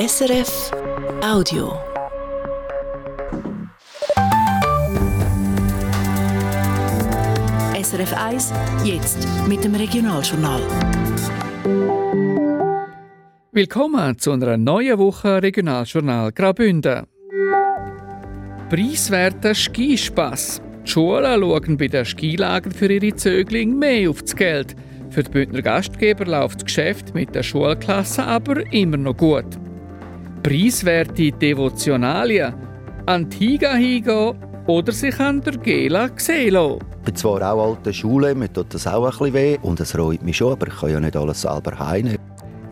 SRF Audio. SRF 1, jetzt mit dem Regionaljournal. Willkommen zu einer neuen Woche Regionaljournal Graubünden. Preiswerter Skispass. Die Schulen schauen bei den Skilagern für ihre Zöglinge mehr auf das Geld. Für die Bündner Gastgeber läuft das Geschäft mit der Schulklasse aber immer noch gut. Preiswerte Devotionalien. Antiga hingehen oder sich an der Gela sehen lassen. Ich bin zwar auch alte Schule, mir tut das auch ein bisschen weh und es reut mich schon, aber ich kann ja nicht alles selber heimnehmen.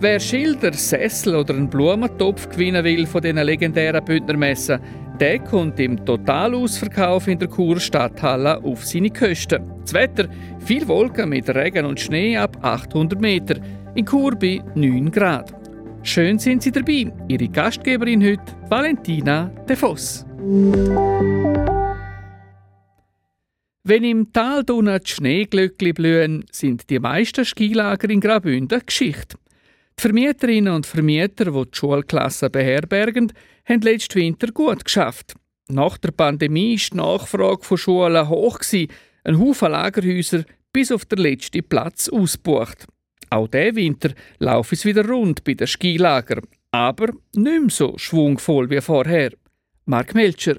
Wer Schilder, Sessel oder einen Blumentopf gewinnen will von diesen legendären Bündnermessen, der kommt im Totalausverkauf in der Churer Stadthalle auf seine Kosten. Das Wetter, viel Wolken mit Regen und Schnee ab 800 Meter. In Chur bei 9 Grad. Schön sind Sie dabei. Ihre Gastgeberin heute, Valentina De Voss. Wenn im Tal die Schneeglöckli blühen, sind die meisten Skilager in Graubünden Geschichte. Die Vermieterinnen und Vermieter, die die Schulklassen beherbergen, haben letzten Winter gut geschafft. Nach der Pandemie war die Nachfrage von Schulen hoch. Ein Haufen Lagerhäuser bis auf den letzten Platz ausgebucht. Auch diesen Winter laufe es wieder rund bei den Skilagern, aber nicht mehr so schwungvoll wie vorher. Mark Melcher.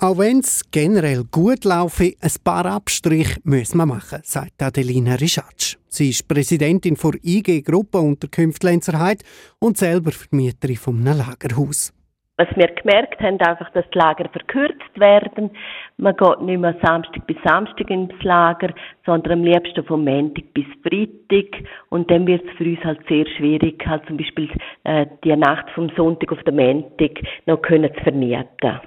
Auch wenn es generell gut laufe, ein paar Abstriche müssen wir machen, sagt Adelina Rischatsch. Sie ist Präsidentin der IG Gruppe Unterkünfte Lenzerheide und selber Vermieterin einem Lagerhaus. Was wir gemerkt haben, einfach, dass die Lager verkürzt werden. Man geht nicht mehr Samstag bis Samstag ins Lager, sondern am liebsten vom Montag bis Freitag. Und dann wird es für uns halt sehr schwierig, halt zum Beispiel äh, die Nacht vom Sonntag auf den Montag noch können zu vermieten.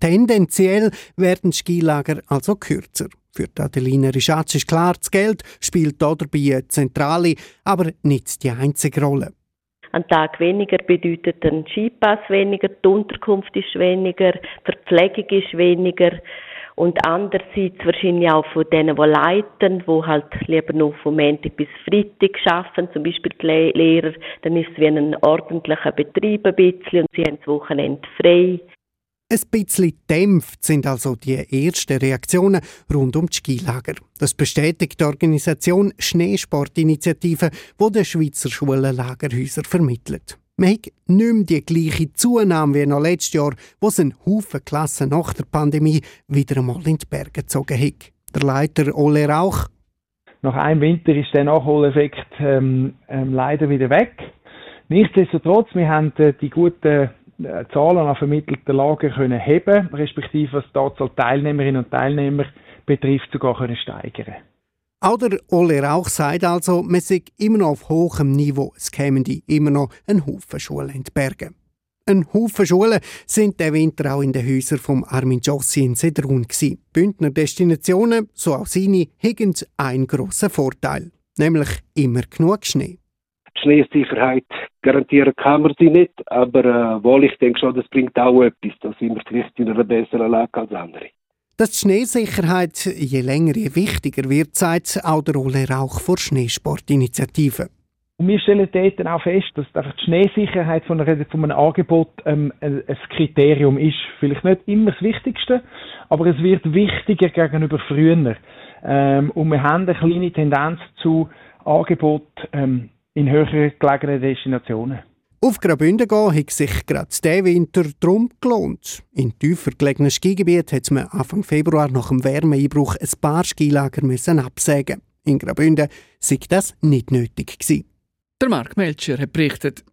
Tendenziell werden Skilager also kürzer. Für Adelina Rischatsch ist klar, das Geld spielt dabei eine zentrale, aber nicht die einzige Rolle. Ein Tag weniger bedeutet ein Skipass weniger, die Unterkunft ist weniger, die Verpflegung ist weniger und andererseits wahrscheinlich auch von denen, die leiten, die halt lieber nur vom Montag bis Freitag arbeiten, zum Beispiel die Lehrer, dann ist es wie ein ordentlicher Betrieb ein bisschen und sie haben das Wochenende frei. Ein bisschen dämpft sind also die ersten Reaktionen rund um die Skilager. Das bestätigt die Organisation Schneesportinitiative, die den Schweizer Schulen Lagerhäuser vermittelt. Man hat nicht mehr die gleiche Zunahme wie noch letztes Jahr, wo es einen Haufen Klassen nach der Pandemie wieder einmal in die Berge gezogen hat. Der Leiter Ole Rauch. Nach einem Winter ist der Nachholeffekt ähm, ähm, leider wieder weg. Nichtsdestotrotz, wir haben äh, die guten Zahlen an vermittelten Lager können heben, respektive was die Anzahl Teilnehmerinnen und Teilnehmer betrifft, sogar können steigern. Auch der Ole Rauch sagt also, man sei immer noch auf hohem Niveau. Es kämen die immer noch ein Haufen Schulen in die Berge. Ein Haufen Schulen sind der Winter auch in den Häusern vom Armin Jossi in Sedrun gsi. Bündner Destinationen, so auch seine, haben einen grossen Vorteil, nämlich immer genug Schnee. Schneesicherheit garantieren kann man sie nicht, aber äh, wohl, ich denke schon, das bringt auch etwas. Da sind wir vielleicht in einer besseren Lage als andere. Dass die Schneesicherheit je länger je wichtiger wird, zeigt auch der Ole Rauch vor Schneesportinitiative. Wir stellen dort auch fest, dass die Schneesicherheit von, von einem Angebot ähm, ein, ein Kriterium ist. Vielleicht nicht immer das Wichtigste, aber es wird wichtiger gegenüber früher. Ähm, und wir haben eine kleine Tendenz zu Angebot ähm, in höher gelegenen Destinationen. Auf Graubünden gehen hat sich gerade diesen Winter drum gelohnt. In tiefer gelegenen Skigebieten hat man Anfang Februar nach dem Wärmeeinbruch ein paar Skilager müssen absägen. In Graubünden sei das nicht nötig gewesen. Der Mark Melcher hat berichtet.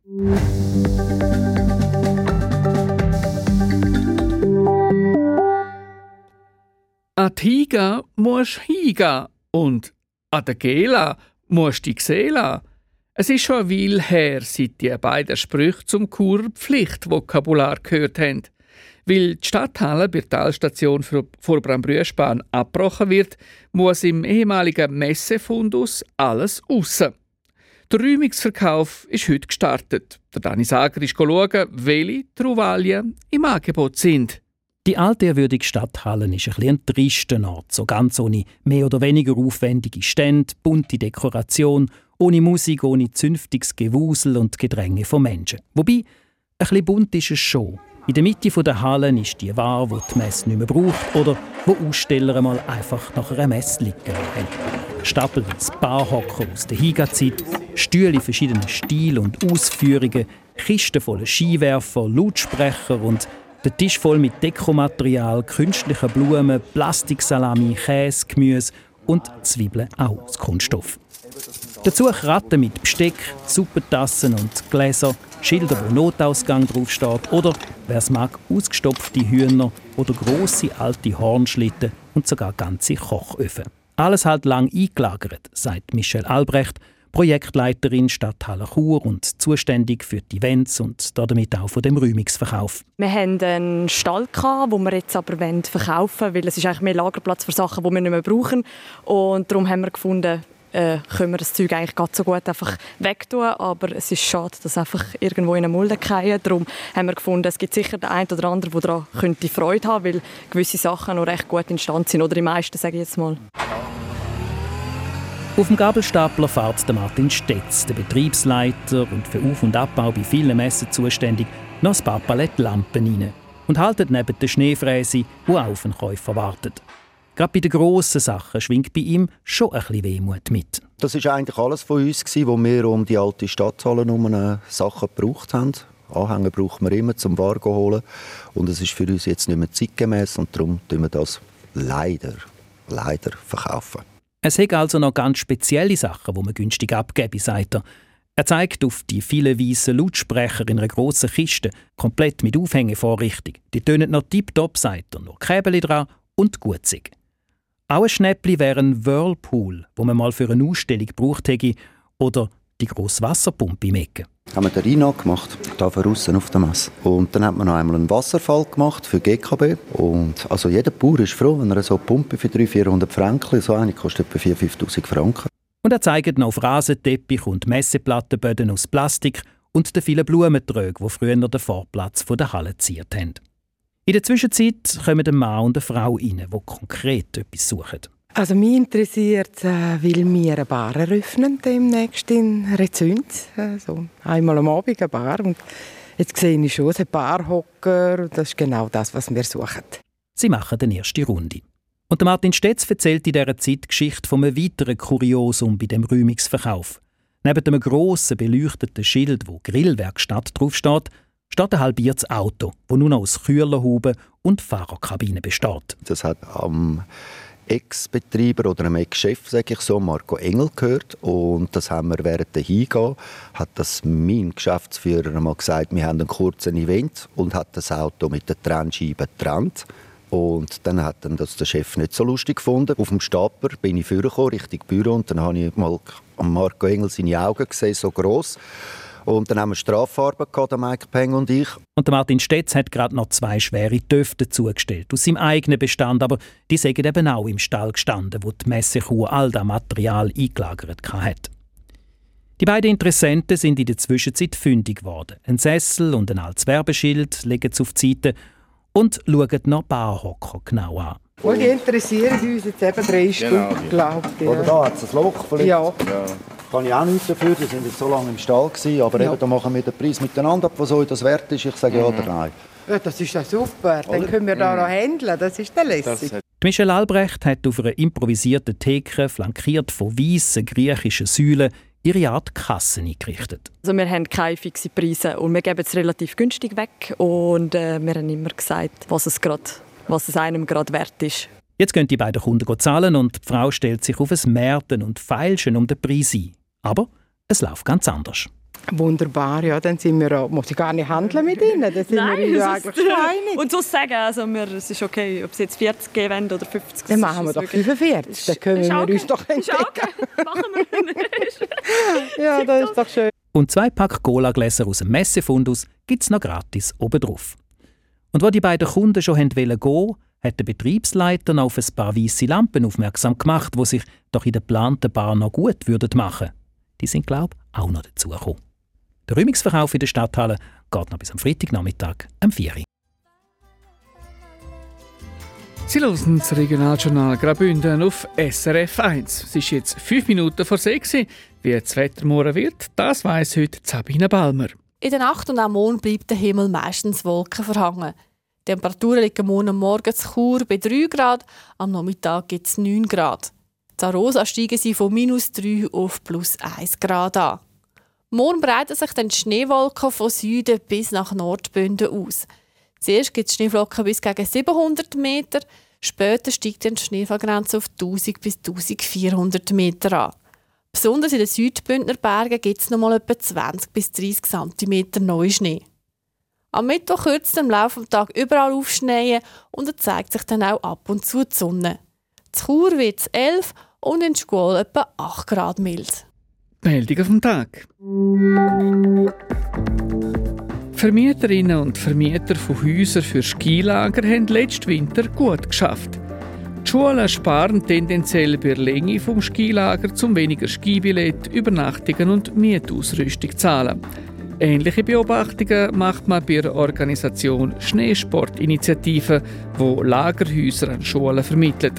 An die Higa musst du hingehen und an der Gela musst du dich sehen lassen. Es ist schon eine Weile her, seit die beiden Sprüche zum Churer Pflichtvokabular gehört haben. Weil die Stadthalle bei der Talstation vor Brambrüschbahn abgebrochen wird, muss im ehemaligen Messefundus alles raus. Der Räumungsverkauf ist heute gestartet. Der Dani Sager ist schauen, welche Truvalien im Angebot sind. Die altehrwürdige Stadthalle ist ein, ein trister Ort, so ganz ohne mehr oder weniger aufwendige Stände, bunte Dekoration ohne Musik, ohne zünftiges Gewusel und Gedränge von Menschen. Wobei, bisschen bunt ist es schon. In der Mitte der Halle ist die Ware, die die Messe nicht mehr braucht oder wo Aussteller einmal einfach nach einer Messe liegen haben. Stapelweise Barhocker aus der Higa-Zeit, Stühle in verschiedenen Stilen und Ausführungen, Kisten voller Skiwerfer, Lautsprecher und der Tisch voll mit Dekomaterial, künstlichen Blumen, Plastiksalami, Käse, Gemüse und Zwiebeln auch aus Kunststoff. Dazu Kratten mit Besteck, Suppentassen und Gläser, Schilder, wo Notausgang draufsteht oder, wer es mag, ausgestopfte Hühner oder große alte Hornschlitten und sogar ganze Kochöfen. Alles halt lang eingelagert, sagt Michelle Albrecht, Projektleiterin Stadthalle Chur und zuständig für die Events und damit auch von dem Räumungsverkauf. Wir haben einen Stall, den wir jetzt aber verkaufen wollen, weil es ist eigentlich mehr Lagerplatz für Sachen, die wir nicht mehr brauchen. Und darum haben wir gefunden, äh, können wir das Zeug eigentlich ganz so gut einfach wegtun, aber es ist schade, dass einfach irgendwo in eine Mulde fallen. Darum haben wir gefunden, es gibt sicher den einen oder anderen, der daran könnte Freude haben weil gewisse Sachen noch recht gut in Stand sind, oder die meisten, sage ich jetzt mal. Auf dem Gabelstapler fährt Martin Stetz, der Betriebsleiter und für Auf- und Abbau bei vielen Messen zuständig, noch ein paar Palette Lampen rein und haltet neben der Schneefräse, wo auf den Käufer wartet. Gerade bei den grossen Sachen schwingt bei ihm schon ein bisschen Wehmut mit. Das ist eigentlich alles von uns, wo wir um die alte Stadthalle herum Sachen gebraucht haben. Anhänger brauchen wir immer zum Ware holen. Und es ist für uns jetzt nicht mehr zeitgemäß und darum tun wir das leider, leider verkaufen. Es hat also noch ganz spezielle Sachen, die man günstig abgeben, sagt er. Er zeigt auf die vielen weißen Lautsprecher in einer grossen Kiste, komplett mit Aufhängevorrichtung. Die tönen noch tiptop, sagt er, noch Käbel dran und gut sind. Auch ein Schnäppli wäre ein Whirlpool, wo man mal für eine Ausstellung gebraucht hätte, oder die grosse Wasserpumpe im Ecken. Haben wir den Rhino gemacht, da draussen auf der Messe. Und dann hat man noch einmal einen Wasserfall gemacht für GKB. Und also jeder Bauer ist froh, wenn er so eine Pumpe für 300, 400 Franken, so eine kostet etwa 4'000, 5'000 Franken. Und er zeigt noch auf Rasenteppich und Messeplattenböden aus Plastik und den vielen Blumentrögen, die früher den Vorplatz der Halle ziert haben. In der Zwischenzeit kommen ein Mann und eine Frau rein, die konkret etwas suchen. Also mich interessiert, äh, weil wir eine Bar eröffnen demnächst in Rezünd. Also einmal am Abend eine Bar. Und jetzt sehe ich schon, es hat Barhocker. Das ist genau das, was wir suchen. Sie machen die erste Runde. Und Martin Stetz erzählt in dieser Zeit die Geschichte von einem weiteren Kuriosum bei dem Räumungsverkauf. Neben einem grossen beleuchteten Schild, wo Grillwerkstatt draufsteht, steht ein halbiertes Auto, das nur noch aus Kühlerhuben und Fahrerkabine besteht. Das hat am Ex-Betreiber oder einem Ex-Chef, sage ich so, Marco Engel gehört. Und das haben wir während der Hingehen, hat das mein Geschäftsführer einmal gesagt, wir haben einen kurzen Event und hat das Auto mit der Trennscheibe getrennt. Und dann hat dann das der Chef nicht so lustig gefunden. Auf dem Stapler bin ich vorgekommen, Richtung Büro, und dann habe ich mal Marco Engel seine Augen gesehen, so groß und dann haben wir Straffarbe gehabt, Mike Peng und ich. Und der Martin Stetz hat gerade noch zwei schwere Töfte zugestellt, aus seinem eigenen Bestand, aber die sind eben auch im Stall gestanden, wo die Messekuh all das Material eingelagert hat. Die beiden Interessenten sind in der Zwischenzeit fündig geworden. Ein Sessel und ein altes Werbeschild legen sie auf die Seite und schauen noch Barhocker genau an. Und die interessieren uns jetzt eben drei genau, Stück, glaube ich. Oder da hat es ein Loch vielleicht. Ja. ja. Kann ich auch nichts dafür, die sind jetzt so lange im Stall gewesen, aber ja. eben, da machen wir den Preis miteinander ab, was euch das wert ist. Ich sage ja oder nein. Ja, das ist ja super, dann können wir da noch handeln, das ist der lässig. Michel Albrecht hat auf einer improvisierten Theke, flankiert von weißen griechischen Säulen, ihre Art Kassen eingerichtet. Also wir haben keine fixen Preise und wir geben es relativ günstig weg und äh, wir haben immer gesagt, was es grad was es einem gerade wert ist. Jetzt gehen die beiden Kunden zahlen und die Frau stellt sich auf ein Märten und feilschen um den Preis ein. Aber es läuft ganz anders. Wunderbar, ja, dann sind wir, muss ich gar nicht handeln mit ihnen, dann sind Nein, wir ja eigentlich einig. Und so sagen, also wir, es ist okay, ob sie jetzt 40 geben oder 50. Dann machen wir doch 45, dann können wir okay. uns doch entdecken. Okay. machen wir Ja, das ist doch schön. Und zwei Pack Cola-Gläser aus dem Messefundus gibt es noch gratis obendrauf. Und wo die beiden Kunden schon gehen wollten, hat der Betriebsleiter noch auf ein paar weiße Lampen aufmerksam gemacht, die sich doch in der geplanten Bar noch gut würden machen. Die sind, glaube ich, auch noch dazugekommen. Der Räumungsverkauf in der Stadthalle geht noch bis am Freitagnachmittag um 4 Uhr. Sie hören das Regionaljournal Graubünden auf SRF 1. Es ist jetzt fünf Minuten vor sechs. Wie das Wetter morgen wird, das weiss heute Sabine Balmer. In der Nacht und am Mond bleibt der Himmel meistens Wolken verhangen. Die Temperaturen liegen morgen Morgen zu Chur bei 3 Grad, am Nachmittag gibt es 9 Grad. In Arosa steigen sie von minus 3 auf plus 1 Grad an. Morgen breiten sich dann die Schneewolken von Süden bis nach Nordbünden aus. Zuerst gibt es Schneeflocken bis gegen 700 Meter, später steigt dann die Schneefallgrenze auf 1000 bis 1400 Meter an. Besonders in den Südbündner Bergen gibt es noch mal etwa 20 bis 30 cm Neuschnee. Am Mittwoch es im Laufe des Tages überall aufschneien und es zeigt sich dann auch ab und zu die Sonne. Zu Chur wird es 11 und in Schkuol etwa 8 Grad mild. Meldung vom Tag. Vermieterinnen und Vermieter von Häusern für Skilager haben letzten Winter gut geschafft. Schulen sparen tendenziell bei der Länge vom Skilager, zum weniger Skibillett, Übernachtungen und Mietausrüstung zahlen. Ähnliche Beobachtungen macht man bei der Organisation Schneesportinitiative, wo Lagerhäuser an Schulen vermittelt.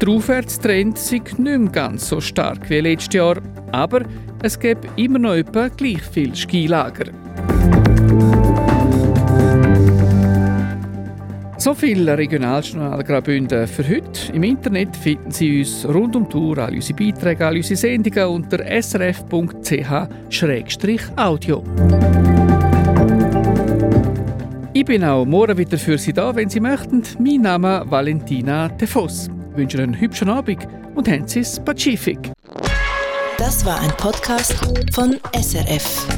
Der Aufwärtstrend ist nicht mehr ganz so stark wie letztes Jahr, aber es gibt immer noch etwa gleich viele Skilager. So viel Regionaljournal Graubünden für heute. Im Internet finden Sie uns rund um die Uhr, alle unsere Beiträge, alle unsere Sendungen unter srf.ch-audio. Ich bin auch morgen wieder für Sie da, wenn Sie möchten. Mein Name ist Valentina Tefos. Ich wünsche Ihnen einen hübschen Abend und haben Sie es Pazifik. Das war ein Podcast von SRF.